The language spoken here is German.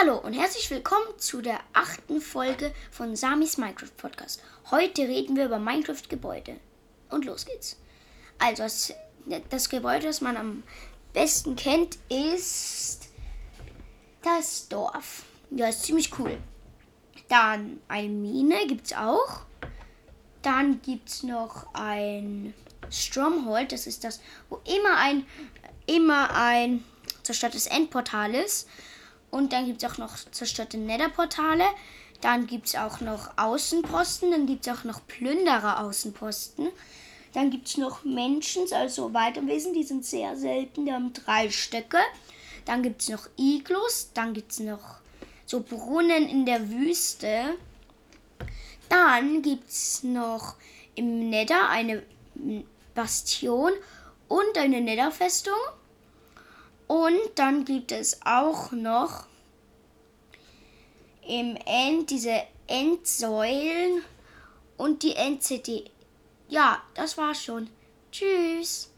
Hallo und herzlich willkommen zu der achten Folge von Samis Minecraft Podcast. Heute reden wir über Minecraft Gebäude. Und los geht's. Also, das, Gebäude, das man am besten kennt, ist das Dorf. Ja, ist ziemlich cool. Dann eine Mine gibt's auch. Dann gibt's noch ein Stronghold. Das ist das, wo immer ein, immer ein zerstörtes Endportal ist. Und dann gibt es auch noch zerstörte Netherportale. Dann gibt es auch noch Außenposten. Dann gibt es auch noch Plünderer Außenposten. Dann gibt es noch Menschen, also Weiterwesen, die sind sehr selten. Die haben drei Stöcke. Dann gibt es noch Iglus. Dann gibt es noch so Brunnen in der Wüste. Dann gibt es noch im Nether eine Bastion und eine Netherfestung. Und dann gibt es auch noch im End diese Endsäulen und die NCT. Ja, das war's schon. Tschüss.